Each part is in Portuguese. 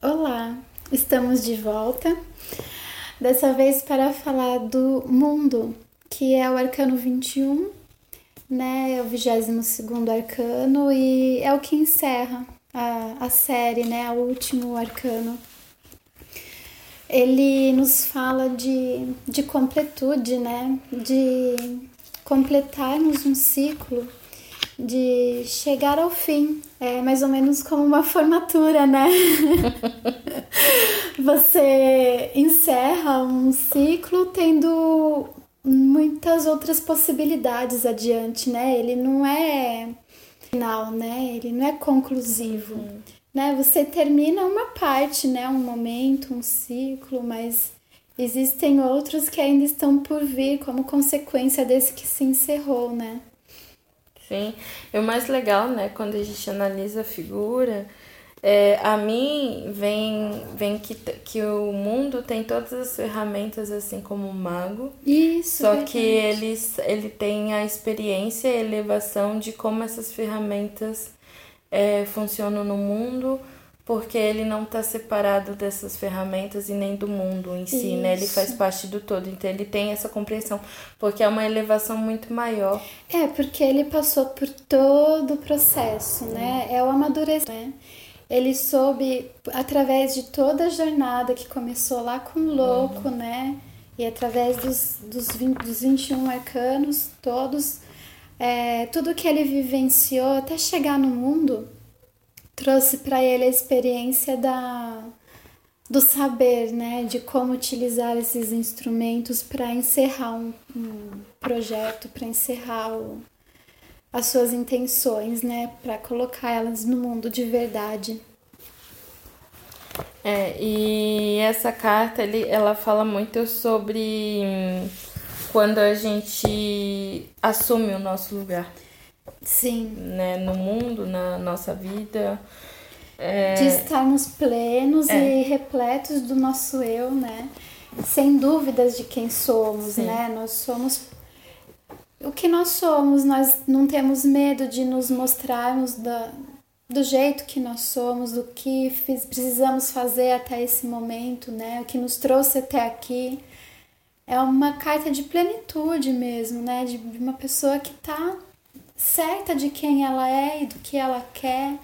Olá, estamos de volta. Dessa vez para falar do mundo, que é o arcano 21, né? É o 22 arcano e é o que encerra a, a série, né? O último arcano. Ele nos fala de, de completude, né? De completarmos um ciclo de chegar ao fim. É mais ou menos como uma formatura, né? Você encerra um ciclo tendo muitas outras possibilidades adiante, né? Ele não é final, né? Ele não é conclusivo. Hum. Né? Você termina uma parte, né? Um momento, um ciclo, mas existem outros que ainda estão por vir como consequência desse que se encerrou, né? Sim, e o mais legal, né, quando a gente analisa a figura, é, a mim vem, vem que, que o mundo tem todas as ferramentas, assim como o mago. Isso. Só verdade. que ele, ele tem a experiência e a elevação de como essas ferramentas é, funcionam no mundo porque ele não está separado dessas ferramentas e nem do mundo em si, Isso. né? Ele faz parte do todo, então ele tem essa compreensão, porque é uma elevação muito maior. É, porque ele passou por todo o processo, né? É o amadurecimento, né? Ele soube, através de toda a jornada que começou lá com o louco, uhum. né? E através dos, dos, 20, dos 21 arcanos, todos, é, tudo que ele vivenciou até chegar no mundo, trouxe para ele a experiência da do saber, né, de como utilizar esses instrumentos para encerrar um, um projeto, para encerrar o, as suas intenções, né, para colocar elas no mundo de verdade. É, e essa carta ele, ela fala muito sobre hum, quando a gente assume o nosso lugar. Sim. Né, no mundo, na nossa vida. É... De estarmos plenos é. e repletos do nosso eu, né? Sem dúvidas de quem somos, Sim. né? Nós somos o que nós somos, nós não temos medo de nos mostrarmos da, do jeito que nós somos, do que fiz, precisamos fazer até esse momento, né? O que nos trouxe até aqui. É uma carta de plenitude mesmo, né? De, de uma pessoa que está certa de quem ela é e do que ela quer,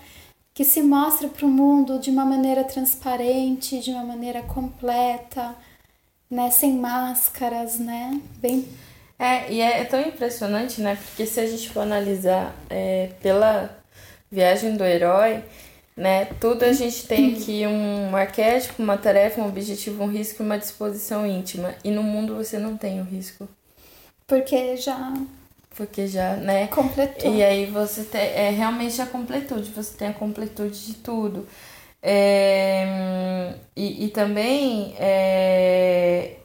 que se mostra para o mundo de uma maneira transparente, de uma maneira completa, né, sem máscaras, né, bem é, e é tão impressionante, né? Porque se a gente for analisar é, pela viagem do herói, né? Tudo a gente tem aqui um arquétipo, uma tarefa, um objetivo, um risco e uma disposição íntima. E no mundo você não tem o risco. Porque já porque já, né? Completou. E aí você tem é realmente a completude, você tem a completude de tudo. É, e, e também é,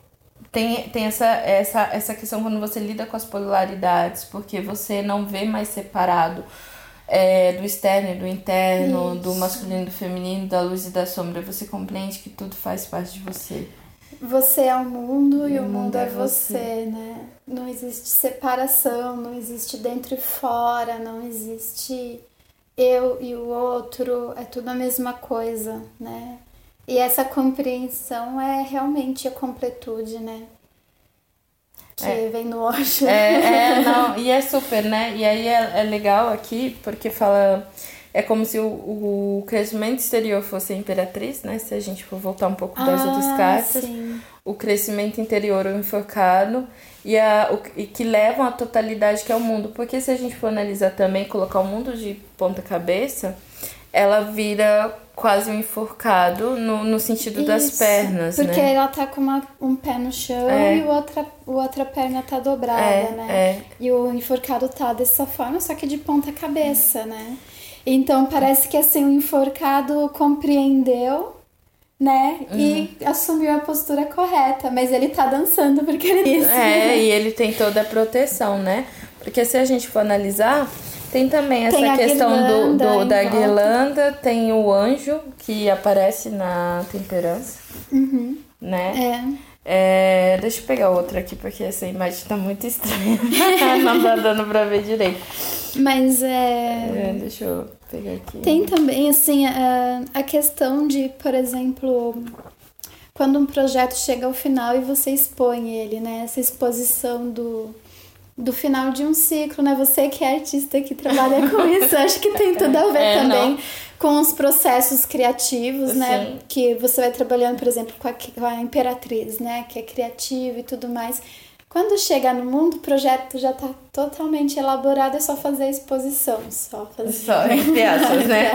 tem, tem essa, essa, essa questão quando você lida com as polaridades, porque você não vê mais separado é, do externo e do interno, Isso. do masculino e do feminino, da luz e da sombra. Você compreende que tudo faz parte de você. Você é o mundo e, e o mundo, mundo é, é você, você, né? Não existe separação, não existe dentro e fora, não existe eu e o outro, é tudo a mesma coisa, né? E essa compreensão é realmente a completude, né? Que é. vem no Osho. É, é, não, e é super, né? E aí é, é legal aqui, porque fala é como se o, o crescimento exterior fosse a imperatriz, né? Se a gente for voltar um pouco das ah, outras cartas. Sim. O crescimento interior, o enforcado, e, a, o, e que levam à totalidade que é o mundo. Porque se a gente for analisar também, colocar o mundo de ponta cabeça, ela vira quase um enforcado no, no sentido Isso, das pernas, porque né? ela tá com uma, um pé no chão é. e a outra, outra perna tá dobrada, é, né? É. E o enforcado tá dessa forma, só que de ponta cabeça, né? Então parece que assim o enforcado compreendeu, né? Uhum. E assumiu a postura correta, mas ele tá dançando porque ele disse. É, e ele tem toda a proteção, né? Porque se a gente for analisar, tem também essa tem questão do, do da volta. guirlanda, tem o anjo que aparece na temperança. Uhum. Né? É. É, deixa eu pegar outra aqui, porque essa imagem tá muito estranha. Não tá dando pra ver direito. Mas é... é. Deixa eu pegar aqui. Tem também, assim, a, a questão de, por exemplo, quando um projeto chega ao final e você expõe ele, né? Essa exposição do, do final de um ciclo, né? Você que é artista que trabalha com isso, acho que tem tudo a ver é, também. Não com os processos criativos, né? Sim. Que você vai trabalhando, por exemplo, com a, com a Imperatriz, né? Que é criativa e tudo mais. Quando chega no mundo, o projeto já está totalmente elaborado, é só fazer a exposição, só fazer. Só, entre aspas, né?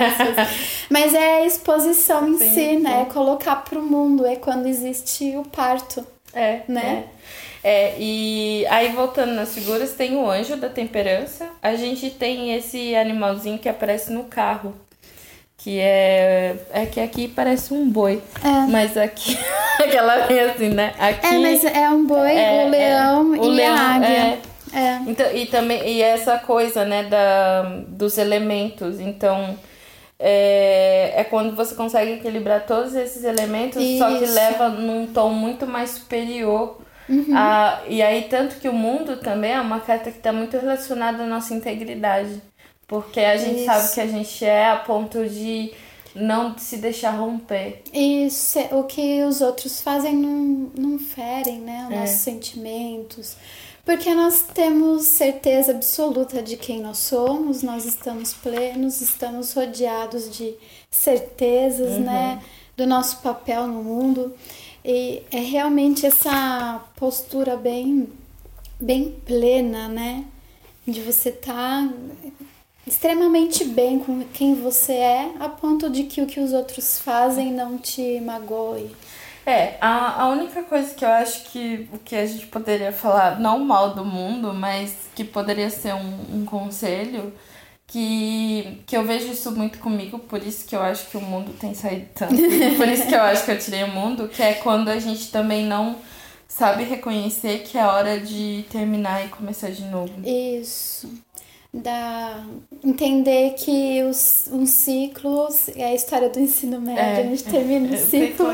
Mas é a exposição em sim, si, sim. né? É colocar para o mundo, é quando existe o parto. É, né? É. é. e aí voltando nas figuras, tem o anjo da temperança. A gente tem esse animalzinho que aparece no carro que é é que aqui parece um boi é. mas aqui aquela vem assim né aqui é mas é um boi é, o leão é, o e leão, a águia é. é. Então, e também e essa coisa né da dos elementos então é, é quando você consegue equilibrar todos esses elementos Isso. só que leva num tom muito mais superior Uhum. A, e aí, tanto que o mundo também é uma carta que está muito relacionada à nossa integridade. Porque a gente Isso. sabe que a gente é a ponto de não se deixar romper. Isso, o que os outros fazem não, não ferem, né? Os é. nossos sentimentos. Porque nós temos certeza absoluta de quem nós somos, nós estamos plenos, estamos rodeados de certezas, uhum. né? Do nosso papel no mundo. E é realmente essa postura bem, bem plena, né? De você estar tá extremamente bem com quem você é, a ponto de que o que os outros fazem não te magoe. É, a, a única coisa que eu acho que o que a gente poderia falar, não mal do mundo, mas que poderia ser um, um conselho, que, que eu vejo isso muito comigo, por isso que eu acho que o mundo tem saído tanto. por isso que eu acho que eu tirei o mundo, que é quando a gente também não sabe reconhecer que é hora de terminar e começar de novo. Isso da entender que os, um ciclo é a história do ensino médio, é, a gente termina o ciclo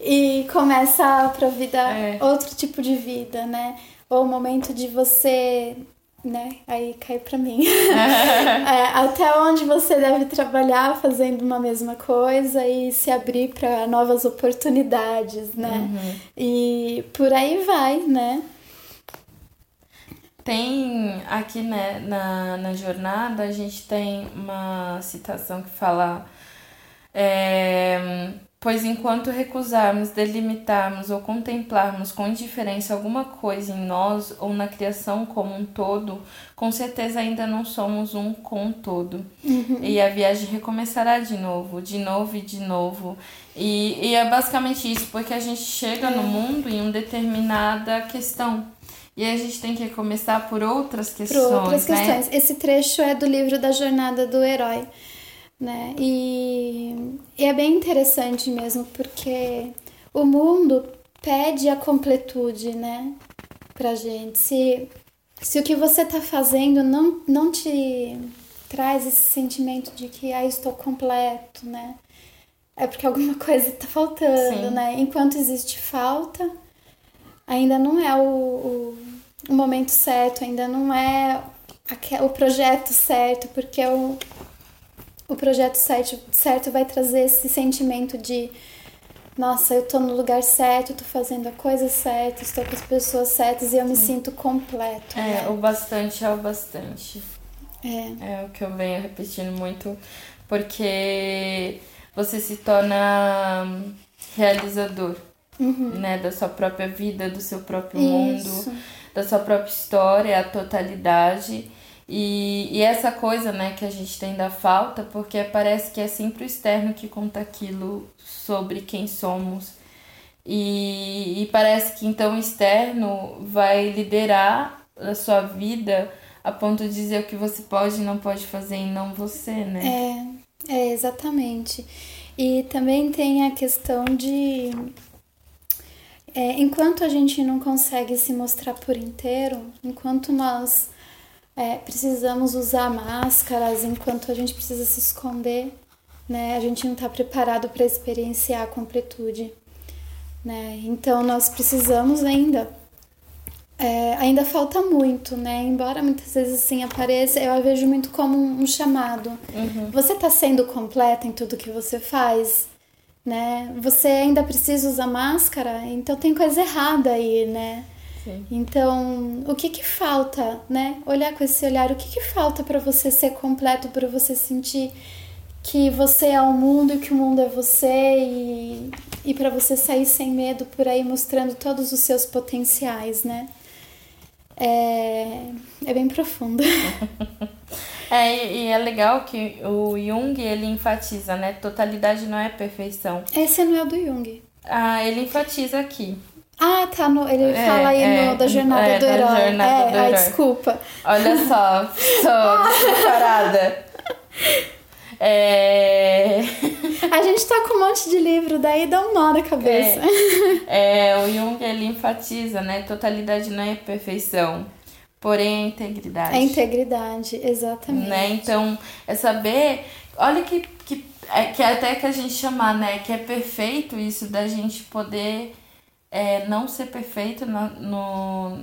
e começa para vida é. outro tipo de vida, né? Ou o momento de você, né? Aí cai para mim. é, até onde você deve trabalhar fazendo uma mesma coisa e se abrir para novas oportunidades, né? Uhum. E por aí vai, né? Tem aqui né, na, na jornada, a gente tem uma citação que fala. É, pois enquanto recusarmos, delimitarmos ou contemplarmos com indiferença alguma coisa em nós ou na criação como um todo, com certeza ainda não somos um com o todo. Uhum. E a viagem recomeçará de novo, de novo e de novo. E, e é basicamente isso, porque a gente chega é. no mundo em uma determinada questão. E a gente tem que começar por outras questões. Por outras né? questões. Esse trecho é do livro da Jornada do Herói. Né? E, e é bem interessante mesmo, porque o mundo pede a completude, né? Pra gente. Se, se o que você tá fazendo não, não te traz esse sentimento de que ah, estou completo, né? É porque alguma coisa tá faltando, Sim. né? Enquanto existe falta, ainda não é o, o, o momento certo, ainda não é o projeto certo, porque o, o projeto certo, certo vai trazer esse sentimento de nossa, eu tô no lugar certo, tô fazendo a coisa certa, estou com as pessoas certas e eu me Sim. sinto completo. É, né? o bastante é o bastante. É. É o que eu venho repetindo muito, porque você se torna realizador uhum. né? Da sua própria vida, do seu próprio Isso. mundo, da sua própria história, a totalidade. E, e essa coisa, né, que a gente tem da falta, porque parece que é sempre o externo que conta aquilo sobre quem somos. E, e parece que então o externo vai liderar a sua vida a ponto de dizer o que você pode e não pode fazer e não você, né? É, é exatamente. E também tem a questão de é, enquanto a gente não consegue se mostrar por inteiro, enquanto nós é, precisamos usar máscaras, enquanto a gente precisa se esconder, né, a gente não está preparado para experienciar a completude. né? Então nós precisamos ainda é, ainda falta muito, né? Embora muitas vezes assim apareça, eu a vejo muito como um chamado. Uhum. Você está sendo completa em tudo que você faz, né? Você ainda precisa usar máscara, então tem coisa errada aí, né? Sim. Então, o que que falta, né? Olhar com esse olhar, o que que falta para você ser completo, para você sentir que você é o mundo e que o mundo é você e, e para você sair sem medo por aí mostrando todos os seus potenciais, né? é, é bem profundo. é, e é legal que o Jung, ele enfatiza, né? Totalidade não é perfeição. Esse não é o do Jung. Ah, ele enfatiza aqui. Ah, tá. No, ele é, fala aí é, no, da jornada é, do herói. Jornada é, do herói. desculpa. Olha só, tô preparada. É... A gente tá com um monte de livro, daí dá um nó na cabeça. É, é, o Jung ele enfatiza, né? Totalidade não é perfeição, porém é integridade. É integridade, exatamente. Né? Então, é saber. Olha que, que, é, que é até que a gente chamar, né? Que é perfeito isso da gente poder é, não ser perfeito na, no,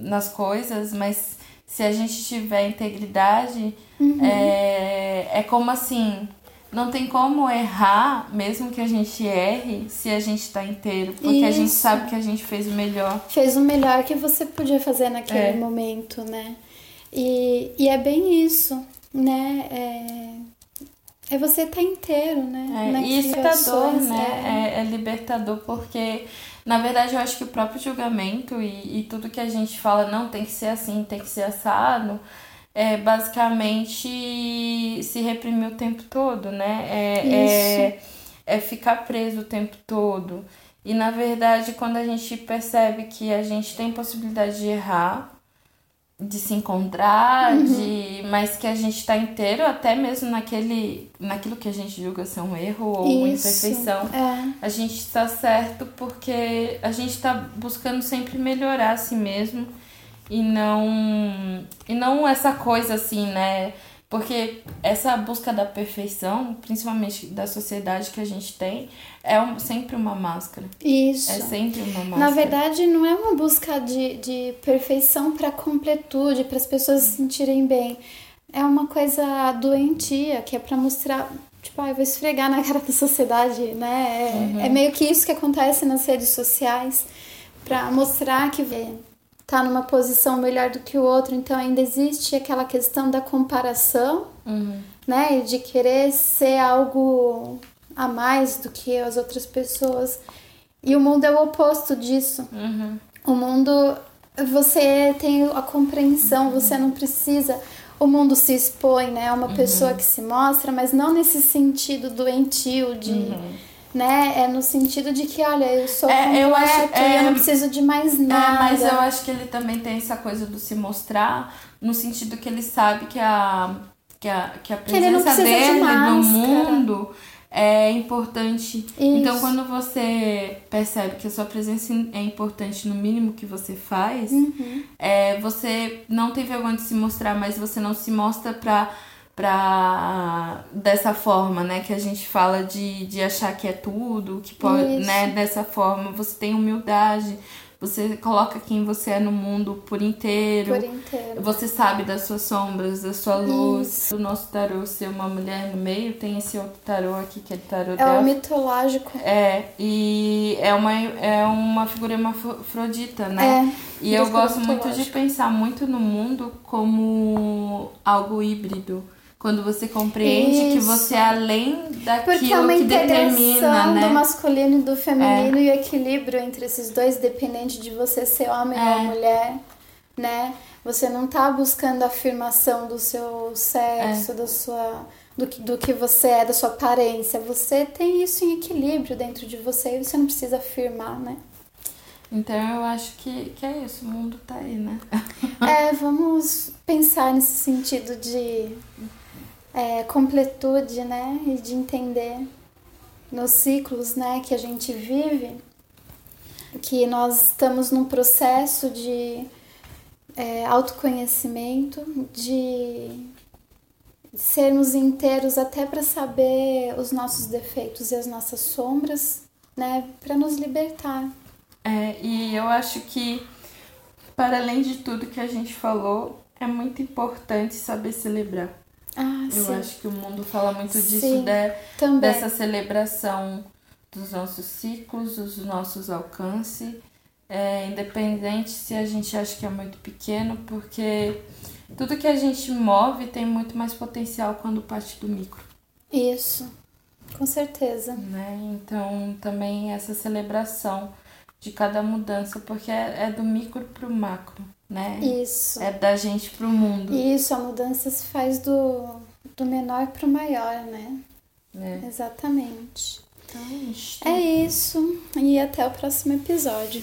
nas coisas, mas se a gente tiver integridade, uhum. é, é como assim, não tem como errar, mesmo que a gente erre, se a gente tá inteiro. Porque Isso. a gente sabe que a gente fez o melhor. Fez o melhor que você podia fazer naquele é. momento, né? E, e é bem isso, né? É, é você estar tá inteiro, né? É, e libertador, né? É. é, é libertador porque na verdade, eu acho que o próprio julgamento e, e tudo que a gente fala, não, tem que ser assim, tem que ser assado, é basicamente se reprimir o tempo todo, né? É, é, é ficar preso o tempo todo. E na verdade, quando a gente percebe que a gente tem possibilidade de errar, de se encontrar, uhum. de mas que a gente está inteiro até mesmo naquele naquilo que a gente julga ser um erro ou Isso, uma imperfeição. É. A gente está certo porque a gente está buscando sempre melhorar a si mesmo e não e não essa coisa assim, né? Porque essa busca da perfeição, principalmente da sociedade que a gente tem, é um, sempre uma máscara. Isso. É sempre uma máscara. Na verdade, não é uma busca de, de perfeição para completude, para as pessoas se sentirem bem. É uma coisa doentia, que é para mostrar. Tipo, ah, eu vou esfregar na cara da sociedade, né? É, uhum. é meio que isso que acontece nas redes sociais, para mostrar que tá numa posição melhor do que o outro, então ainda existe aquela questão da comparação, uhum. né? De querer ser algo a mais do que as outras pessoas. E o mundo é o oposto disso. Uhum. O mundo, você tem a compreensão, uhum. você não precisa. O mundo se expõe, né? É uma pessoa uhum. que se mostra, mas não nesse sentido doentio de uhum né? É no sentido de que, olha, eu sou é, eu acho, é, e eu não preciso de mais nada. É, mas eu acho que ele também tem essa coisa do se mostrar, no sentido que ele sabe que a, que a, que a presença que dele de no mundo é importante. Isso. Então, quando você percebe que a sua presença é importante no mínimo que você faz, uhum. é, você não tem vergonha de se mostrar, mas você não se mostra pra pra dessa forma, né, que a gente fala de, de achar que é tudo, que pode, Isso. né, dessa forma, você tem humildade, você coloca quem você é no mundo por inteiro. Por inteiro. Você sabe das suas sombras, da sua luz. Isso. O nosso tarô ser uma mulher no meio, tem esse outro tarô aqui que é o tarô É o mitológico. É, e é uma, é uma figura hermafrodita, né? É, e eu gosto muito de pensar muito no mundo como algo híbrido quando você compreende Isso. que você é além daquilo Porque é uma que determina, né? do masculino e do feminino é. e o equilíbrio entre esses dois dependente de você ser homem é. ou mulher, né? Você não tá buscando a afirmação do seu sexo, é. da sua do que, do que você é, da sua aparência. Você tem isso em equilíbrio dentro de você e você não precisa afirmar, né? Então eu acho que, que é isso, o mundo tá aí, né? é, vamos pensar nesse sentido de é, completude, né? E de entender nos ciclos, né, que a gente vive, que nós estamos num processo de é, autoconhecimento, de sermos inteiros até para saber os nossos defeitos e as nossas sombras, né, para nos libertar. É, e eu acho que para além de tudo que a gente falou, é muito importante saber celebrar. Ah, eu sim. acho que o mundo fala muito disso, Sim, de, também. dessa celebração dos nossos ciclos, dos nossos alcances, é, independente se a gente acha que é muito pequeno, porque tudo que a gente move tem muito mais potencial quando parte do micro. Isso, com certeza. Né? Então, também essa celebração de cada mudança, porque é, é do micro pro macro, né? Isso. É da gente pro mundo. Isso, a mudança se faz do, do menor pro maior, né? É. Exatamente. Então, é. É isso. E até o próximo episódio.